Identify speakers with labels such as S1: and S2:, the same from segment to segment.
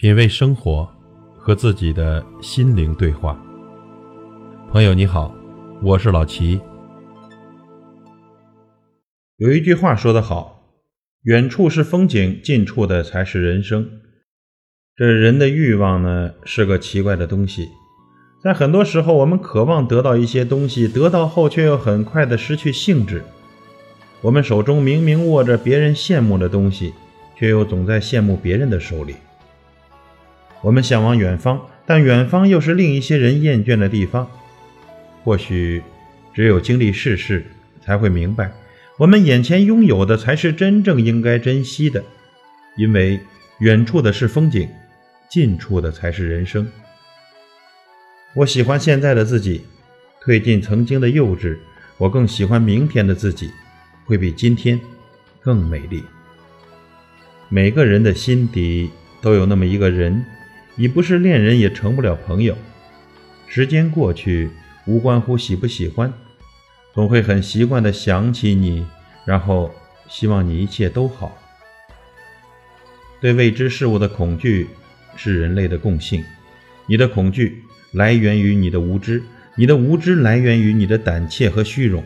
S1: 品味生活，和自己的心灵对话。朋友你好，我是老齐。有一句话说得好：“远处是风景，近处的才是人生。”这人的欲望呢，是个奇怪的东西。在很多时候，我们渴望得到一些东西，得到后却又很快的失去兴致。我们手中明明握着别人羡慕的东西，却又总在羡慕别人的手里。我们向往远方，但远方又是另一些人厌倦的地方。或许，只有经历世事，才会明白，我们眼前拥有的才是真正应该珍惜的。因为远处的是风景，近处的才是人生。我喜欢现在的自己，褪尽曾经的幼稚。我更喜欢明天的自己。会比今天更美丽。每个人的心底都有那么一个人，你不是恋人也成不了朋友。时间过去，无关乎喜不喜欢，总会很习惯的想起你，然后希望你一切都好。对未知事物的恐惧是人类的共性，你的恐惧来源于你的无知，你的无知来源于你的胆怯和虚荣。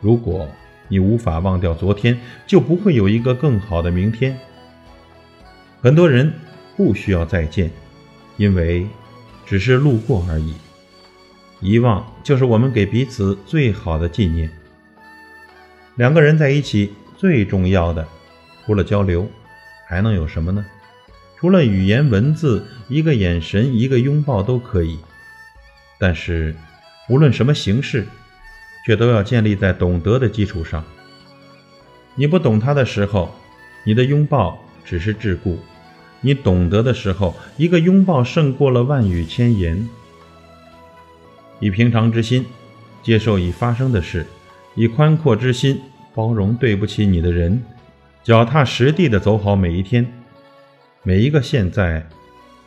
S1: 如果你无法忘掉昨天，就不会有一个更好的明天。很多人不需要再见，因为只是路过而已。遗忘就是我们给彼此最好的纪念。两个人在一起，最重要的，除了交流，还能有什么呢？除了语言文字，一个眼神，一个拥抱都可以。但是，无论什么形式。却都要建立在懂得的基础上。你不懂他的时候，你的拥抱只是桎梏；你懂得的时候，一个拥抱胜过了万语千言。以平常之心接受已发生的事，以宽阔之心包容对不起你的人，脚踏实地的走好每一天。每一个现在，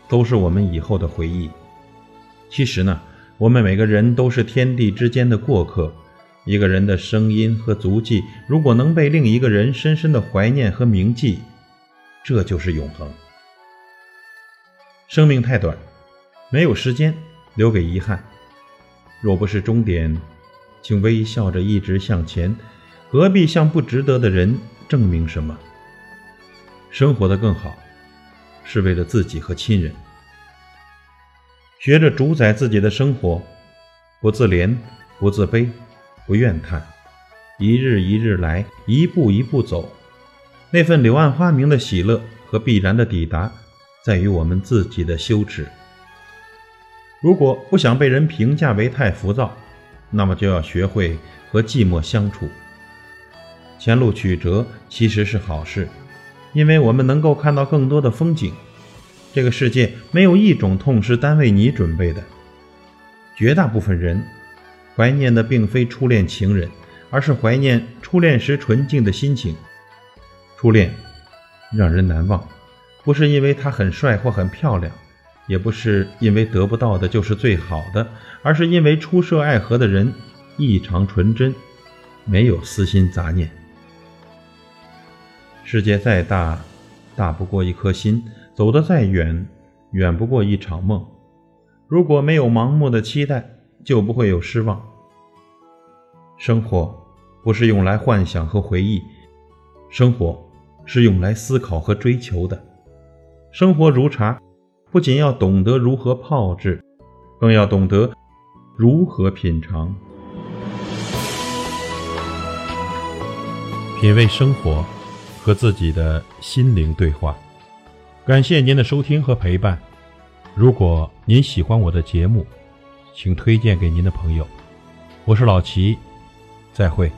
S1: 都是我们以后的回忆。其实呢，我们每个人都是天地之间的过客。一个人的声音和足迹，如果能被另一个人深深的怀念和铭记，这就是永恒。生命太短，没有时间留给遗憾。若不是终点，请微笑着一直向前，何必向不值得的人证明什么？生活的更好，是为了自己和亲人。学着主宰自己的生活，不自怜，不自卑。不怨叹，一日一日来，一步一步走。那份柳暗花明的喜乐和必然的抵达，在于我们自己的羞耻。如果不想被人评价为太浮躁，那么就要学会和寂寞相处。前路曲折其实是好事，因为我们能够看到更多的风景。这个世界没有一种痛是单为你准备的，绝大部分人。怀念的并非初恋情人，而是怀念初恋时纯净的心情。初恋让人难忘，不是因为他很帅或很漂亮，也不是因为得不到的就是最好的，而是因为初涉爱河的人异常纯真，没有私心杂念。世界再大，大不过一颗心；走得再远，远不过一场梦。如果没有盲目的期待。就不会有失望。生活不是用来幻想和回忆，生活是用来思考和追求的。生活如茶，不仅要懂得如何泡制，更要懂得如何品尝。品味生活，和自己的心灵对话。感谢您的收听和陪伴。如果您喜欢我的节目，请推荐给您的朋友，我是老齐，再会。